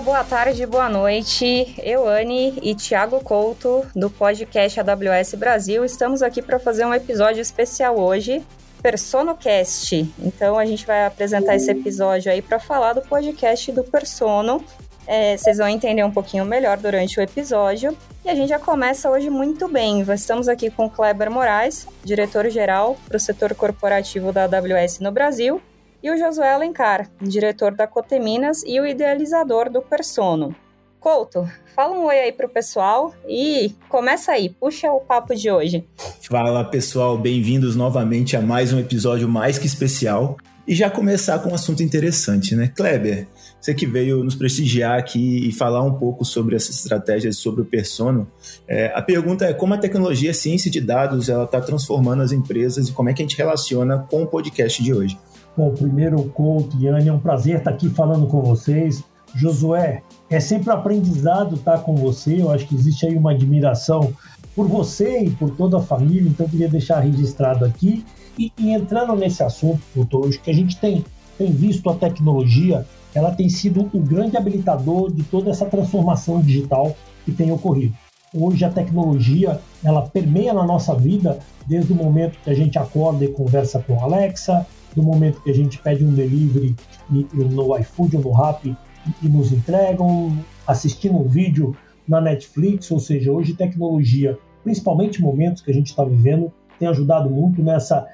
boa tarde, boa noite. Eu, Anne e Thiago Couto, do podcast AWS Brasil, estamos aqui para fazer um episódio especial hoje, PersonoCast. Então a gente vai apresentar esse episódio aí para falar do podcast do Persono. É, vocês vão entender um pouquinho melhor durante o episódio. E a gente já começa hoje muito bem. Estamos aqui com o Kleber Moraes, diretor-geral para o setor corporativo da AWS no Brasil, e o Josué Alencar, diretor da Coteminas e o idealizador do Persono. Couto, fala um oi aí pro pessoal e começa aí, puxa o papo de hoje. Fala pessoal, bem-vindos novamente a mais um episódio mais que especial. E já começar com um assunto interessante, né? Kleber, você que veio nos prestigiar aqui e falar um pouco sobre essas estratégias, sobre o Persono. É, a pergunta é como a tecnologia a ciência de dados ela está transformando as empresas e como é que a gente relaciona com o podcast de hoje. Bom, primeiro, Couto, Yane, é um prazer estar aqui falando com vocês. Josué, é sempre aprendizado estar com você. Eu acho que existe aí uma admiração por você e por toda a família, então eu queria deixar registrado aqui. E, e entrando nesse assunto, Couto, hoje que a gente tem, tem visto a tecnologia ela tem sido o grande habilitador de toda essa transformação digital que tem ocorrido. Hoje a tecnologia ela permeia na nossa vida desde o momento que a gente acorda e conversa com a Alexa, do momento que a gente pede um delivery no iFood ou no Rappi e nos entregam, assistindo um vídeo na Netflix, ou seja, hoje tecnologia, principalmente momentos que a gente está vivendo, tem ajudado muito nessa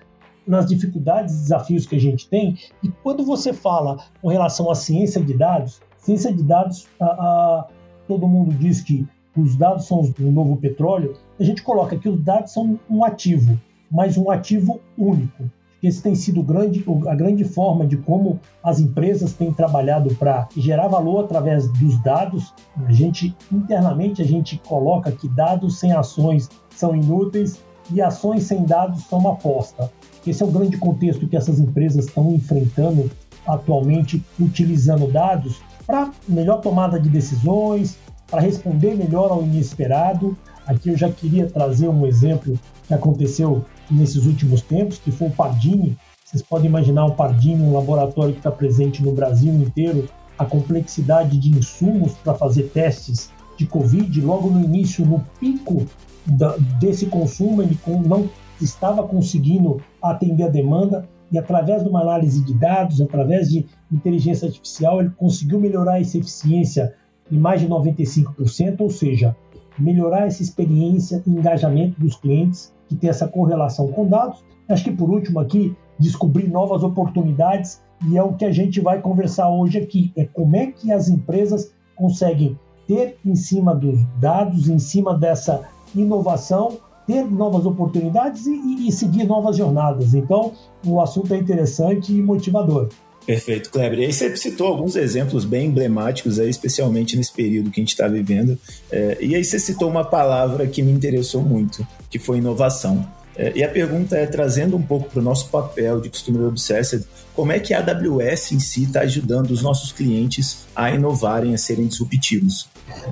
nas dificuldades e desafios que a gente tem. E quando você fala com relação à ciência de dados, ciência de dados, a, a, todo mundo diz que os dados são o novo petróleo. A gente coloca que os dados são um ativo, mas um ativo único. Esse tem sido grande, a grande forma de como as empresas têm trabalhado para gerar valor através dos dados. A gente internamente a gente coloca que dados sem ações são inúteis e ações sem dados são uma aposta. Esse é o grande contexto que essas empresas estão enfrentando atualmente, utilizando dados para melhor tomada de decisões, para responder melhor ao inesperado. Aqui eu já queria trazer um exemplo que aconteceu nesses últimos tempos, que foi o Pardini. Vocês podem imaginar o Pardini, um laboratório que está presente no Brasil inteiro, a complexidade de insumos para fazer testes de Covid, logo no início, no pico da, desse consumo, ele não estava conseguindo atender a demanda e através de uma análise de dados, através de inteligência artificial, ele conseguiu melhorar essa eficiência em mais de 95%, ou seja, melhorar essa experiência e engajamento dos clientes que tem essa correlação com dados. Acho que por último aqui, descobrir novas oportunidades e é o que a gente vai conversar hoje aqui, é como é que as empresas conseguem ter em cima dos dados, em cima dessa inovação, ter novas oportunidades e, e, seguir novas jornadas. Então, o assunto é interessante e motivador. Perfeito, Kleber. E aí você citou alguns exemplos bem emblemáticos, aí, especialmente nesse período que a gente está vivendo. É, e aí você citou uma palavra que me interessou muito, que foi inovação. É, e a pergunta é, trazendo um pouco para o nosso papel de Customer Obsessed, como é que a AWS em si está ajudando os nossos clientes a inovarem, a serem disruptivos?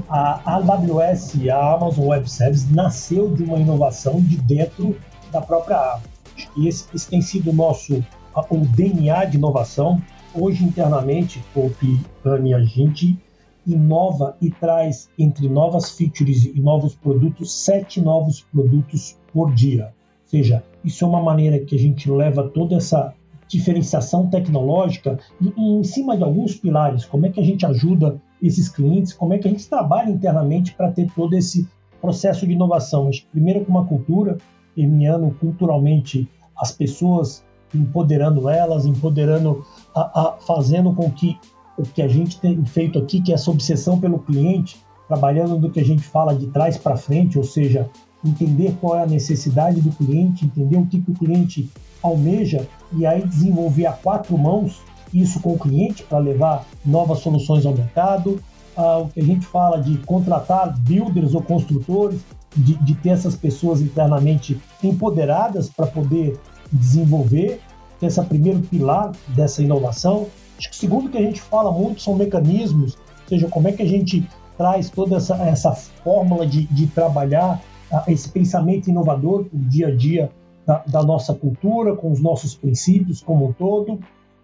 A AWS, a Amazon Web Services, nasceu de uma inovação de dentro da própria Amazon. E esse, esse tem sido o nosso o DNA de inovação. Hoje, internamente, Poupe, Anne, a gente inova e traz entre novas features e novos produtos, sete novos produtos por dia seja, isso é uma maneira que a gente leva toda essa diferenciação tecnológica e, em cima de alguns pilares. Como é que a gente ajuda esses clientes? Como é que a gente trabalha internamente para ter todo esse processo de inovação? Primeiro, com uma cultura, permeando culturalmente as pessoas, empoderando elas, empoderando, a, a, fazendo com que o que a gente tem feito aqui, que é essa obsessão pelo cliente, trabalhando do que a gente fala de trás para frente, ou seja, entender qual é a necessidade do cliente, entender o que, que o cliente almeja e aí desenvolver a quatro mãos isso com o cliente para levar novas soluções ao mercado. Ah, o que a gente fala de contratar builders ou construtores, de, de ter essas pessoas internamente empoderadas para poder desenvolver, que é esse primeiro pilar dessa inovação. Acho que o segundo que a gente fala muito são mecanismos, ou seja, como é que a gente traz toda essa, essa fórmula de, de trabalhar esse pensamento inovador o dia a dia da, da, nossa cultura, com os nossos princípios como um todo.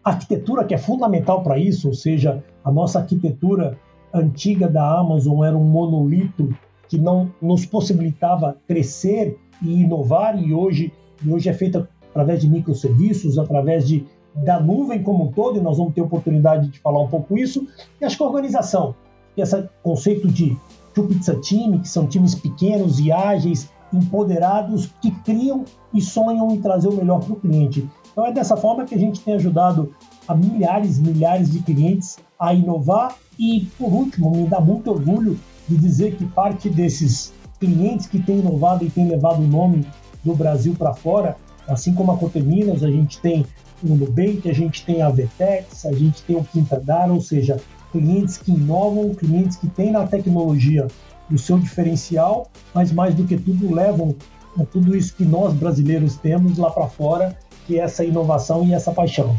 A arquitetura que é fundamental para isso, ou seja, a nossa arquitetura antiga da Amazon era um monolito que não nos possibilitava crescer e inovar e hoje, e hoje é feita através de microserviços, através de, da nuvem como um todo, e nós vamos ter oportunidade de falar um pouco isso. E acho que a organização, esse conceito de Two Pizza Team, que são times pequenos e ágeis, empoderados, que criam e sonham em trazer o melhor para o cliente. Então é dessa forma que a gente tem ajudado a milhares e milhares de clientes a inovar e, por último, me dá muito orgulho de dizer que parte desses clientes que têm inovado e têm levado o nome do Brasil para fora, assim como a Coteminas, a gente tem o Nubank, a gente tem a Vetex, a gente tem o Quinta Dar, ou seja, clientes que inovam, clientes que têm na tecnologia o seu diferencial, mas mais do que tudo levam tudo isso que nós brasileiros temos lá para fora, que é essa inovação e essa paixão.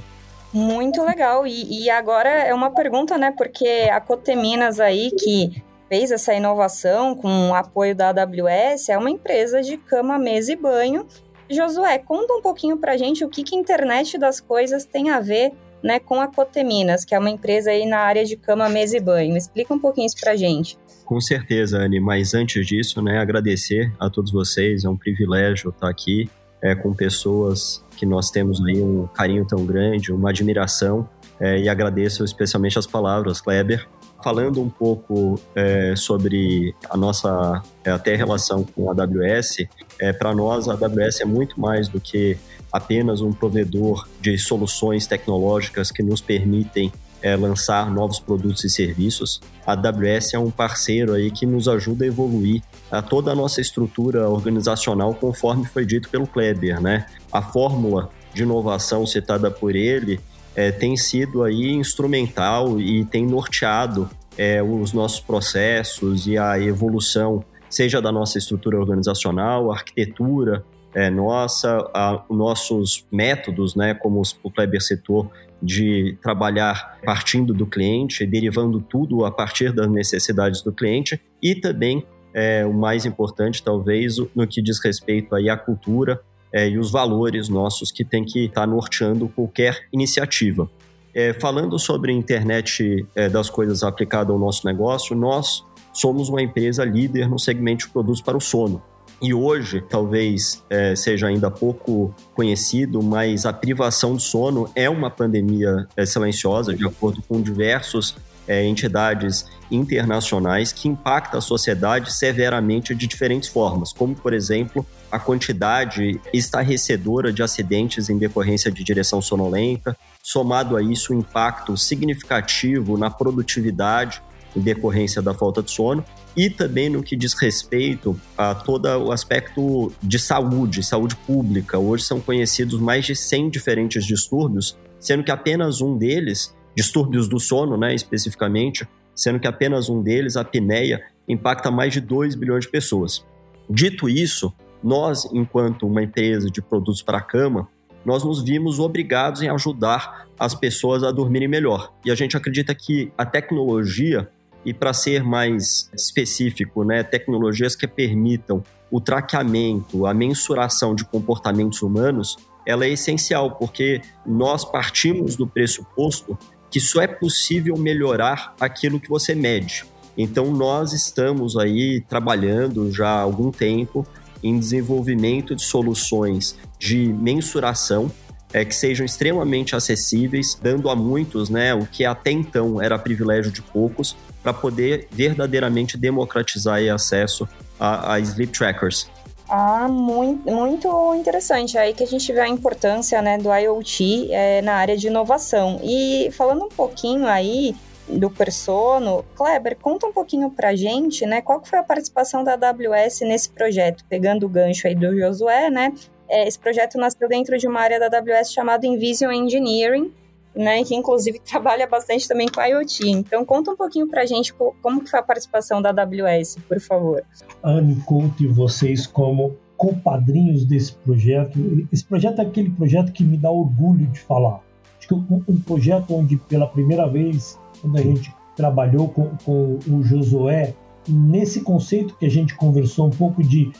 Muito legal. E, e, agora é uma pergunta, né? Porque a Coteminas aí, que fez essa inovação com o apoio da AWS, é uma empresa de cama, mesa e banho. Josué, conta um pouquinho pra gente o que, que a internet das coisas tem a ver né, com a Coteminas, que é uma empresa aí na área de cama, mesa e banho. Explica um pouquinho isso pra gente. Com certeza, Anne, mas antes disso, né, agradecer a todos vocês, é um privilégio estar aqui é, com pessoas que nós temos aí um carinho tão grande, uma admiração, é, e agradeço especialmente as palavras, Kleber. Falando um pouco é, sobre a nossa é, até relação com a AWS, é, para nós a AWS é muito mais do que apenas um provedor de soluções tecnológicas que nos permitem é, lançar novos produtos e serviços. A AWS é um parceiro aí que nos ajuda a evoluir a toda a nossa estrutura organizacional, conforme foi dito pelo Kleber, né? A fórmula de inovação citada por ele é, tem sido aí instrumental e tem norteado é, os nossos processos e a evolução, seja da nossa estrutura organizacional, arquitetura é, nossa, a, nossos métodos, né, como o Kleber citou, de trabalhar partindo do cliente, derivando tudo a partir das necessidades do cliente e também é, o mais importante, talvez, no que diz respeito aí à cultura é, e os valores nossos que tem que estar tá norteando qualquer iniciativa. É, falando sobre internet é, das coisas aplicada ao nosso negócio, nós somos uma empresa líder no segmento de produtos para o sono. E hoje, talvez é, seja ainda pouco conhecido, mas a privação de sono é uma pandemia é, silenciosa, de acordo com diversos é, entidades internacionais, que impacta a sociedade severamente de diferentes formas, como, por exemplo, a quantidade estarrecedora de acidentes em decorrência de direção sonolenta, somado a isso o impacto significativo na produtividade em decorrência da falta de sono, e também no que diz respeito a todo o aspecto de saúde, saúde pública. Hoje são conhecidos mais de 100 diferentes distúrbios, sendo que apenas um deles, distúrbios do sono, né, especificamente, sendo que apenas um deles, a apneia, impacta mais de 2 bilhões de pessoas. Dito isso, nós, enquanto uma empresa de produtos para a cama, nós nos vimos obrigados em ajudar as pessoas a dormirem melhor. E a gente acredita que a tecnologia e para ser mais específico, né, tecnologias que permitam o traqueamento, a mensuração de comportamentos humanos, ela é essencial, porque nós partimos do pressuposto que só é possível melhorar aquilo que você mede. Então nós estamos aí trabalhando já há algum tempo em desenvolvimento de soluções de mensuração é, que sejam extremamente acessíveis, dando a muitos né, o que até então era privilégio de poucos, para poder verdadeiramente democratizar o acesso a, a sleep trackers. Ah, muito, muito interessante. Aí que a gente vê a importância né, do IoT é, na área de inovação. E falando um pouquinho aí do Persono, Kleber, conta um pouquinho pra gente, né? Qual foi a participação da AWS nesse projeto? Pegando o gancho aí do Josué, né? É, esse projeto nasceu dentro de uma área da AWS chamada Envision Engineering, né, que inclusive trabalha bastante também com IoT. Então conta um pouquinho para a gente como que foi a participação da AWS, por favor. Anne, conte vocês como compadrinhos desse projeto. Esse projeto é aquele projeto que me dá orgulho de falar. Acho que um, um projeto onde pela primeira vez, quando a gente trabalhou com, com o Josué, nesse conceito que a gente conversou um pouco de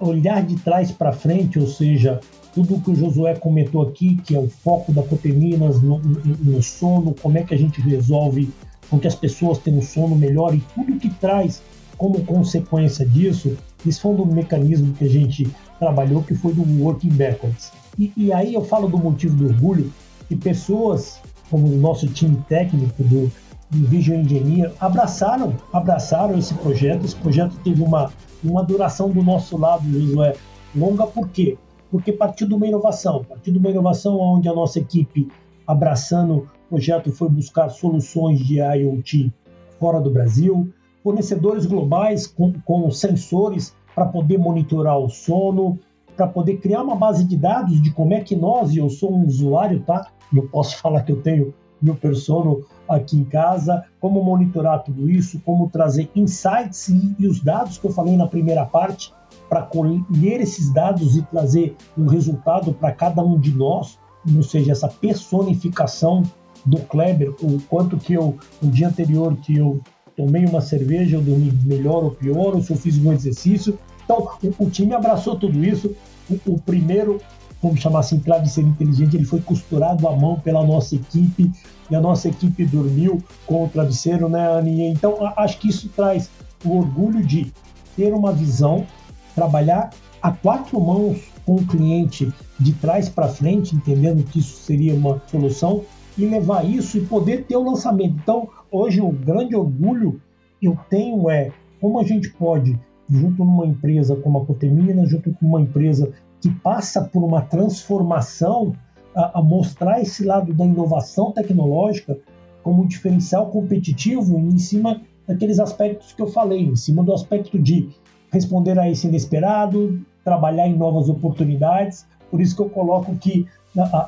olhar de trás para frente, ou seja, tudo que o Josué comentou aqui, que é o foco da Coteminas no, no, no, sono, como é que a gente resolve com que as pessoas tenham sono melhor e tudo que traz como consequência disso, isso foi um mecanismo que a gente trabalhou, que foi do Working Backwards. E, e aí eu falo do motivo do orgulho, que pessoas como o nosso time técnico do, do Vision Engineer abraçaram, abraçaram esse projeto. Esse projeto teve uma, uma duração do nosso lado, Josué, longa por quê? Porque partiu de uma inovação, partiu de uma inovação onde a nossa equipe, abraçando o projeto, foi buscar soluções de IoT fora do Brasil, fornecedores globais com, com sensores para poder monitorar o sono, para poder criar uma base de dados de como é que nós, e eu sou um usuário, tá? Eu posso falar que eu tenho meu persono aqui em casa, como monitorar tudo isso, como trazer insights e, e os dados que eu falei na primeira parte, para colher esses dados e trazer um resultado para cada um de nós, ou seja, essa personificação do Kleber, o quanto que eu, no dia anterior que eu tomei uma cerveja, eu dormi melhor ou pior, ou se eu fiz um exercício. Então, o, o time abraçou tudo isso. O, o, primeiro, vamos chamar assim, travesseiro inteligente, ele foi costurado à mão pela nossa equipe, e a nossa equipe dormiu com o travesseiro, né, Aninha? Então, acho que isso traz o orgulho de ter uma visão trabalhar a quatro mãos com o cliente de trás para frente, entendendo que isso seria uma solução, e levar isso e poder ter o lançamento. Então, hoje, o grande orgulho eu tenho é como a gente pode, junto numa empresa como a Cotemina, junto com uma empresa que passa por uma transformação, a, a mostrar esse lado da inovação tecnológica como um diferencial competitivo em cima daqueles aspectos que eu falei, em cima do aspecto de responder a esse inesperado, trabalhar em novas oportunidades. Por isso que eu coloco que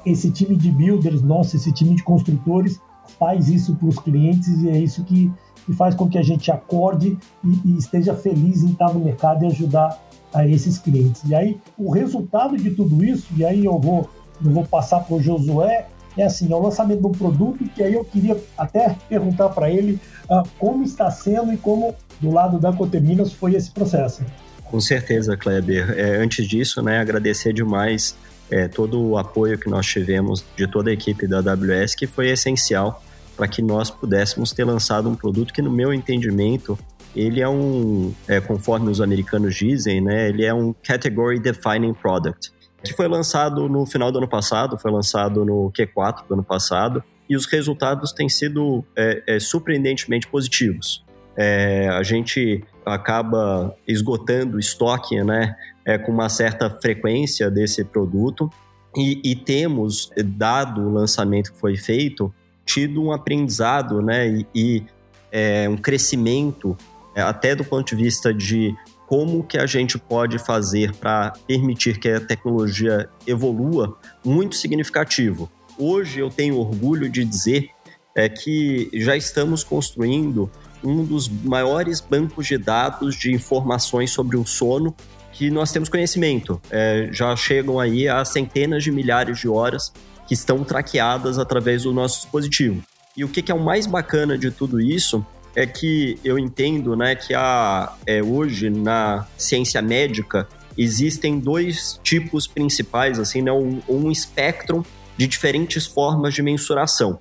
esse time de builders, nosso, esse time de construtores, faz isso para os clientes e é isso que, que, faz com que a gente acorde e, e, esteja feliz em estar no mercado e ajudar a esses clientes. E aí, o resultado de tudo isso, e aí eu vou, eu vou passar para o Josué, é assim, é o lançamento de um produto que aí eu queria até perguntar para ele uh, como está sendo e como do lado da Coteminas foi esse processo. Com certeza, Kleber. É, antes disso, né, agradecer demais é, todo o apoio que nós tivemos de toda a equipe da AWS, que foi essencial para que nós pudéssemos ter lançado um produto que, no meu entendimento, ele é um, é, conforme os americanos dizem, né, ele é um category defining product, que foi lançado no final do ano passado, foi lançado no Q4 do ano passado, e os resultados têm sido é, é surpreendentemente positivos. É, a gente acaba esgotando o estoque né, é, com uma certa frequência desse produto e, e, temos, dado o lançamento que foi feito, tido um aprendizado né, e, e é, um crescimento, até do ponto de vista de como que a gente pode fazer para permitir que a tecnologia evolua, muito significativo. Hoje eu tenho orgulho de dizer é, que já estamos construindo um dos maiores bancos de dados de informações sobre o sono que nós temos conhecimento. É, já chegam aí a centenas de milhares de horas que estão traqueadas através do nosso dispositivo. E o que, que é o mais bacana de tudo isso é que eu entendo né, que a, é, hoje na ciência médica existem dois tipos principais, assim, né, um, um espectro de diferentes formas de mensuração.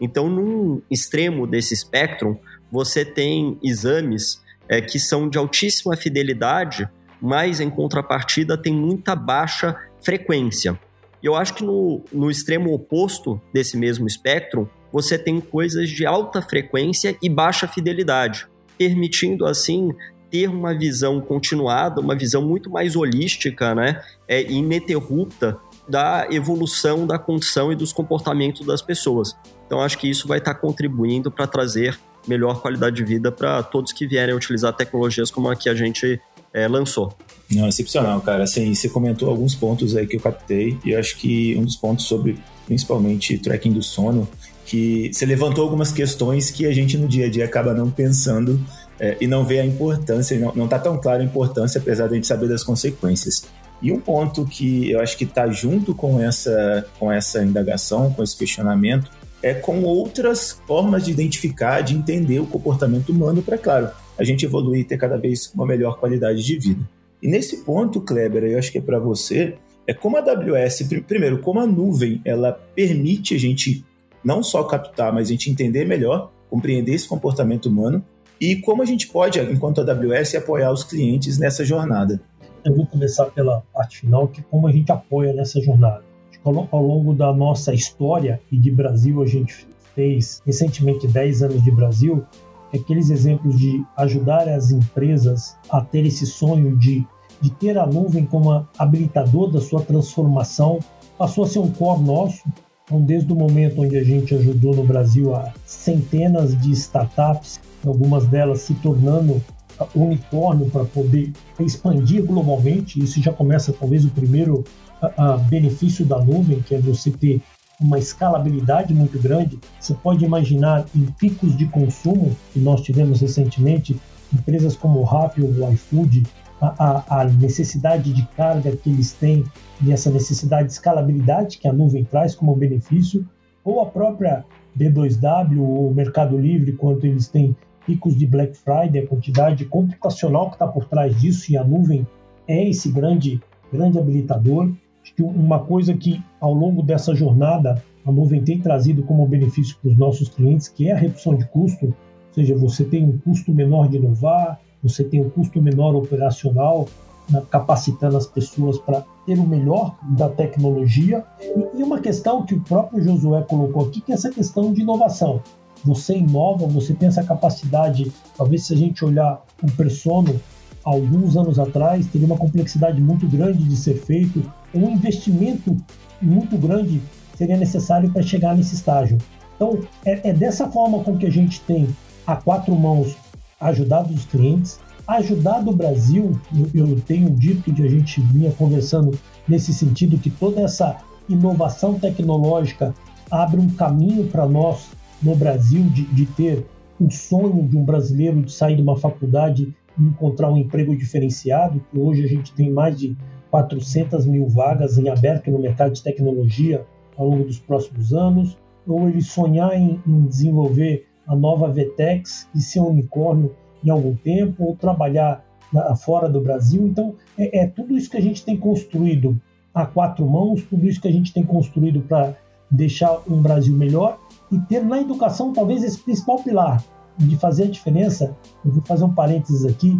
Então, num extremo desse espectro, você tem exames é, que são de altíssima fidelidade, mas em contrapartida tem muita baixa frequência. E eu acho que no, no extremo oposto desse mesmo espectro, você tem coisas de alta frequência e baixa fidelidade, permitindo assim ter uma visão continuada, uma visão muito mais holística, né, é, ininterrupta da evolução da condição e dos comportamentos das pessoas. Então acho que isso vai estar contribuindo para trazer melhor qualidade de vida para todos que vierem utilizar tecnologias como a que a gente é, lançou. Não, excepcional, cara. Assim, você comentou alguns pontos aí que eu captei, e eu acho que um dos pontos sobre, principalmente, tracking do sono, que você levantou algumas questões que a gente no dia a dia acaba não pensando é, e não vê a importância, não, não tá tão clara a importância, apesar de a gente saber das consequências. E um ponto que eu acho que está junto com essa, com essa indagação, com esse questionamento, é com outras formas de identificar, de entender o comportamento humano para, claro, a gente evoluir e ter cada vez uma melhor qualidade de vida. E nesse ponto, Kleber, eu acho que é para você, é como a AWS, primeiro, como a nuvem, ela permite a gente não só captar, mas a gente entender melhor compreender esse comportamento humano e como a gente pode, enquanto AWS, apoiar os clientes nessa jornada. Eu vou começar pela parte final, que é como a gente apoia nessa jornada. Ao longo da nossa história e de Brasil, a gente fez recentemente 10 anos de Brasil, aqueles exemplos de ajudar as empresas a ter esse sonho de, de ter a nuvem como habilitador da sua transformação, passou a ser um core nosso. Então, desde o momento onde a gente ajudou no Brasil a centenas de startups algumas delas se tornando unicórnio para poder expandir globalmente. Isso já começa talvez o primeiro a, a benefício da nuvem, que é você ter uma escalabilidade muito grande. Você pode imaginar em picos de consumo que nós tivemos recentemente, empresas como o Rappi ou o iFood, a, a, necessidade de carga que eles têm e essa necessidade de escalabilidade que a nuvem traz como benefício, ou a própria B2W ou Mercado Livre, quanto eles têm picos de Black Friday, a quantidade computacional que está por trás disso e a nuvem é esse grande, grande habilitador. Acho que uma coisa que ao longo dessa jornada a nuvem tem trazido como benefício para os nossos clientes, que é a redução de custo, ou seja, você tem um custo menor de inovar, você tem um custo menor operacional, né, capacitando as pessoas para ter o melhor da tecnologia. E uma questão que o próprio Josué colocou aqui, que é essa questão de inovação você inova, você tem essa capacidade. Talvez se a gente olhar o Persono alguns anos atrás, teria uma complexidade muito grande de ser feito, um investimento muito grande seria necessário para chegar nesse estágio. Então, é, é, dessa forma com que a gente tem a quatro mãos ajudado os clientes, ajudado o Brasil. Eu, eu tenho dito que a gente vinha conversando nesse sentido que toda essa inovação tecnológica abre um caminho para nós no Brasil de, de ter o sonho de um brasileiro de sair de uma faculdade e encontrar um emprego diferenciado, que hoje a gente tem mais de 400 mil vagas em aberto no mercado de tecnologia ao longo dos próximos anos, ou ele sonhar em, em desenvolver a nova Vetex e ser um unicórnio em algum tempo, ou trabalhar na, fora do Brasil. Então, é, é tudo isso que a gente tem construído a quatro mãos, tudo isso que a gente tem construído para deixar um Brasil melhor e ter na educação talvez esse principal pilar de fazer a diferença. Eu vou fazer um parênteses aqui.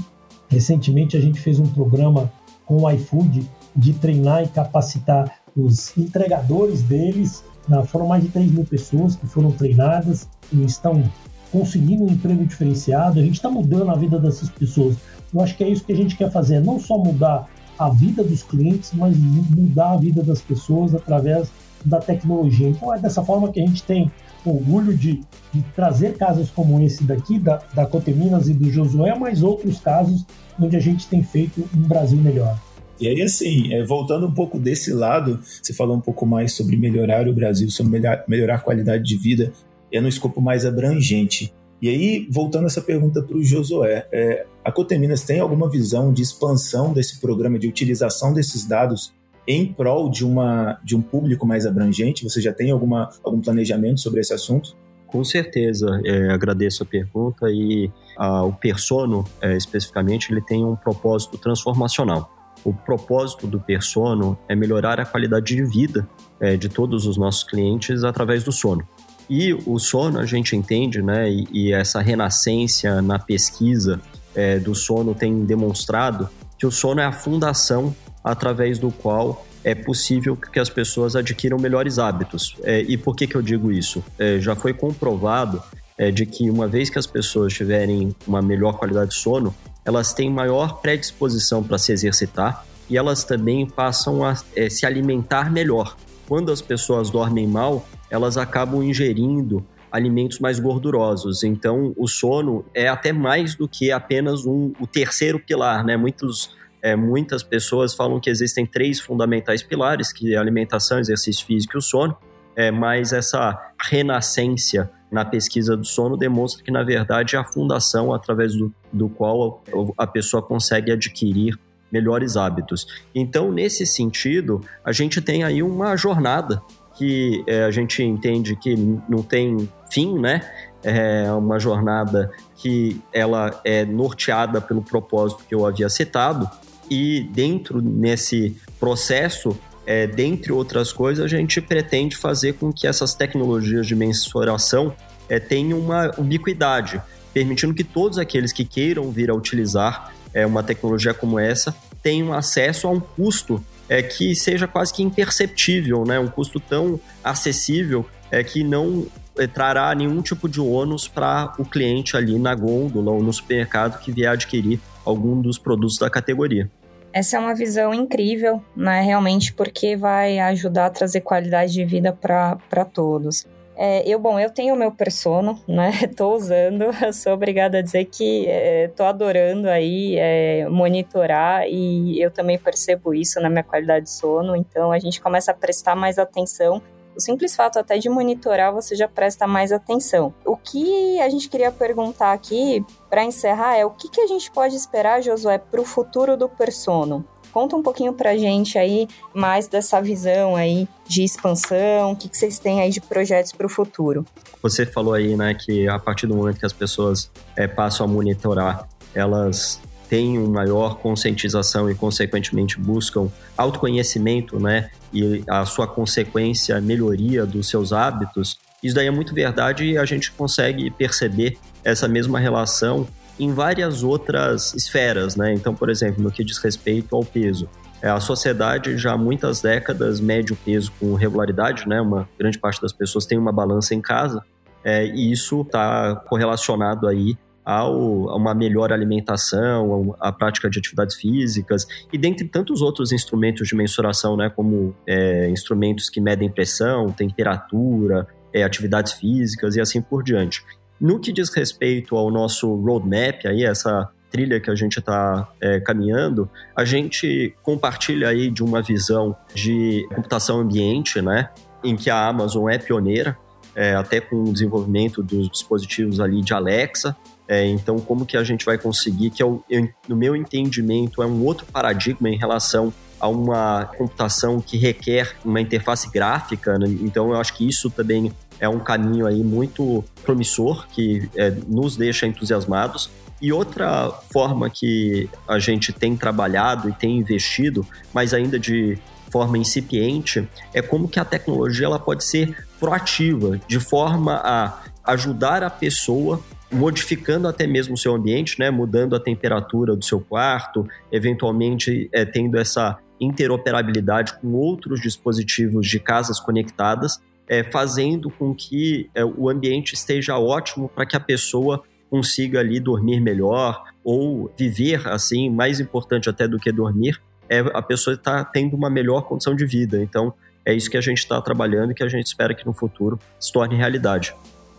Recentemente a gente fez um programa com o iFood de treinar e capacitar os entregadores deles. Foram mais de 3 mil pessoas que foram treinadas e estão conseguindo um emprego diferenciado. A gente está mudando a vida dessas pessoas. Eu acho que é isso que a gente quer fazer, não só mudar a vida dos clientes, mas mudar a vida das pessoas através da tecnologia. Então é dessa forma que a gente tem orgulho de, de trazer casos como esse daqui, da, da Coteminas e do Josué, mas outros casos onde a gente tem feito um Brasil melhor. E aí, assim, é, voltando um pouco desse lado, você falou um pouco mais sobre melhorar o Brasil, sobre melhor, melhorar a qualidade de vida, é no escopo mais abrangente. E aí, voltando essa pergunta para o Josué, é, a Coteminas tem alguma visão de expansão desse programa, de utilização desses dados em prol de, uma, de um público mais abrangente? Você já tem alguma, algum planejamento sobre esse assunto? Com certeza, é, agradeço a pergunta e a, o Persono, é, especificamente, ele tem um propósito transformacional. O propósito do Persono é melhorar a qualidade de vida é, de todos os nossos clientes através do sono. E o sono, a gente entende, né, e, e essa renascência na pesquisa é, do sono tem demonstrado que o sono é a fundação através do qual é possível que as pessoas adquiram melhores hábitos. É, e por que, que eu digo isso? É, já foi comprovado é, de que uma vez que as pessoas tiverem uma melhor qualidade de sono, elas têm maior predisposição para se exercitar e elas também passam a é, se alimentar melhor. Quando as pessoas dormem mal, elas acabam ingerindo alimentos mais gordurosos. Então, o sono é até mais do que apenas um, o terceiro pilar, né? Muitos é, muitas pessoas falam que existem três fundamentais pilares, que é alimentação, exercício físico e o sono, é, mas essa renascência na pesquisa do sono demonstra que, na verdade, é a fundação através do, do qual a pessoa consegue adquirir melhores hábitos. Então, nesse sentido, a gente tem aí uma jornada que é, a gente entende que não tem fim, né? É uma jornada que ela é norteada pelo propósito que eu havia citado, e dentro nesse processo, é, dentre outras coisas, a gente pretende fazer com que essas tecnologias de mensuração é, tenha uma ubiquidade, permitindo que todos aqueles que queiram vir a utilizar é, uma tecnologia como essa tenham acesso a um custo é, que seja quase que imperceptível, né? um custo tão acessível é, que não é, trará nenhum tipo de ônus para o cliente ali na gôndola ou no supermercado que vier adquirir algum dos produtos da categoria. Essa é uma visão incrível, né? Realmente, porque vai ajudar a trazer qualidade de vida para todos. É, eu, bom, eu tenho o meu Persona, né? Tô usando, sou obrigada a dizer que é, tô adorando aí é, monitorar e eu também percebo isso na minha qualidade de sono, então a gente começa a prestar mais atenção o simples fato até de monitorar, você já presta mais atenção. Que a gente queria perguntar aqui, para encerrar, é o que, que a gente pode esperar, Josué, para o futuro do Persono? Conta um pouquinho pra gente aí mais dessa visão aí de expansão, o que, que vocês têm aí de projetos para o futuro. Você falou aí, né, que a partir do momento que as pessoas é, passam a monitorar, elas têm uma maior conscientização e, consequentemente, buscam autoconhecimento, né, e a sua consequência, melhoria dos seus hábitos, isso daí é muito verdade e a gente consegue perceber essa mesma relação em várias outras esferas, né? Então, por exemplo, no que diz respeito ao peso. É, a sociedade já há muitas décadas mede o peso com regularidade, né? Uma grande parte das pessoas tem uma balança em casa é, e isso está correlacionado aí ao, a uma melhor alimentação, a, prática de atividades físicas e dentre tantos outros instrumentos de mensuração, né, como é, instrumentos que medem pressão, temperatura, é, atividades físicas e assim por diante. No que diz respeito ao nosso roadmap, aí, essa trilha que a gente está é, caminhando, a gente compartilha aí de uma visão de computação ambiente, né, em que a Amazon é pioneira, é, até com o desenvolvimento dos dispositivos ali de Alexa, é, então, como que a gente vai conseguir, que é o, eu, no meu entendimento é um outro paradigma em relação a uma computação que requer uma interface gráfica, né? então eu acho que isso também é um caminho aí muito promissor, que é, nos deixa entusiasmados. E outra forma que a gente tem trabalhado e tem investido, mas ainda de forma incipiente, é como que a tecnologia ela pode ser proativa, de forma a ajudar a pessoa modificando até mesmo o seu ambiente, né, mudando a temperatura do seu quarto, eventualmente é, tendo essa interoperabilidade com outros dispositivos de casas conectadas, é, fazendo com que é, o ambiente esteja ótimo para que a pessoa consiga ali dormir melhor ou viver assim, mais importante até do que dormir, é a pessoa está tendo uma melhor condição de vida. Então, é isso que a gente está trabalhando e que a gente espera que no futuro se torne realidade.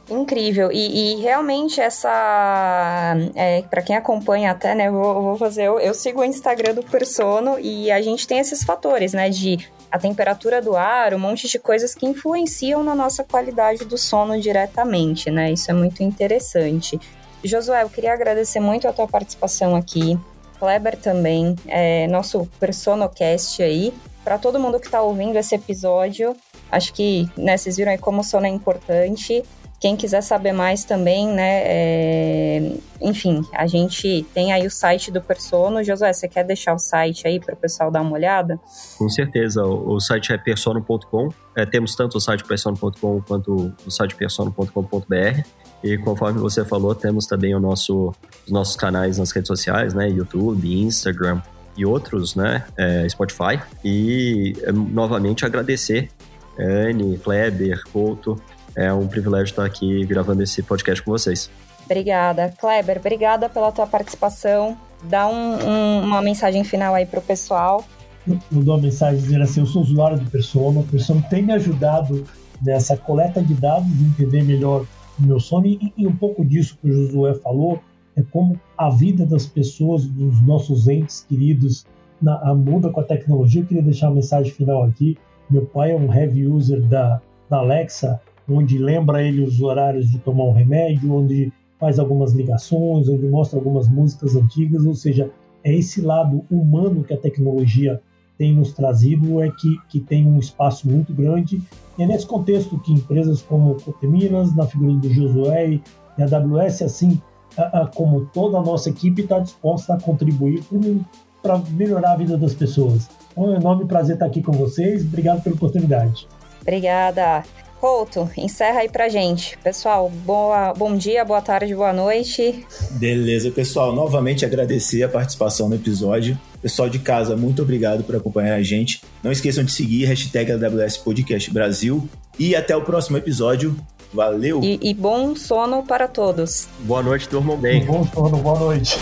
Incrível. E, e realmente essa. É, para quem acompanha até, né? Vou, vou fazer. Eu, eu, sigo o Instagram do Persono e a gente tem esses fatores, né? De a temperatura do ar, um monte de coisas que influenciam na nossa qualidade do sono diretamente, né? Isso é muito interessante. Josué, eu queria agradecer muito a tua participação aqui. Kleber também, é, nosso Personocast aí. Para todo mundo que está ouvindo esse episódio, acho que né, vocês viram aí como o sono é importante. Quem quiser saber mais também, né? É... Enfim, a gente tem aí o site do Persono. Josué, você quer deixar o site aí para o pessoal dar uma olhada? Com certeza. O, site é persono.com. É, temos tanto o site persono.com quanto o site persono.com.br. E conforme você falou, temos também o nosso, os nossos canais nas redes sociais, né? YouTube, Instagram e outros, né? É, Spotify. E é, novamente agradecer Anne, Kleber, Couto é um privilégio estar aqui gravando esse podcast com vocês. Obrigada. Kleber, obrigada pela tua participação. Dá um, um, uma mensagem final aí para o pessoal. Eu dou uma mensagem dizendo assim, eu sou usuário do Persona, o Persona tem me ajudado nessa coleta de dados, entender melhor o meu sono e, e um pouco disso que o Josué falou, é como a vida das pessoas, dos nossos entes queridos, na, muda com a tecnologia. Eu queria deixar uma mensagem final aqui. Meu pai é um heavy user da, da Alexa onde lembra ele os horários de tomar um remédio, onde faz algumas ligações, onde mostra algumas músicas antigas, ou seja, é esse lado humano que a tecnologia tem nos trazido é que, que tem um espaço muito grande. E é nesse contexto que empresas como Coteminas, na figura do Josué e a AWS, assim como toda a nossa equipe, está disposta a contribuir para melhorar a vida das pessoas. É um enorme prazer estar aqui com vocês. Obrigado pela oportunidade. Obrigada. Couto, encerra aí pra gente. Pessoal, boa, bom dia, boa tarde, boa noite. Beleza, pessoal. Novamente agradecer a participação no episódio. Pessoal de casa, muito obrigado por acompanhar a gente. Não esqueçam de seguir hashtag AWS Podcast Brasil. E até o próximo episódio. Valeu! E, e bom sono para todos. Boa noite, durmam bem. Bom sono, boa noite.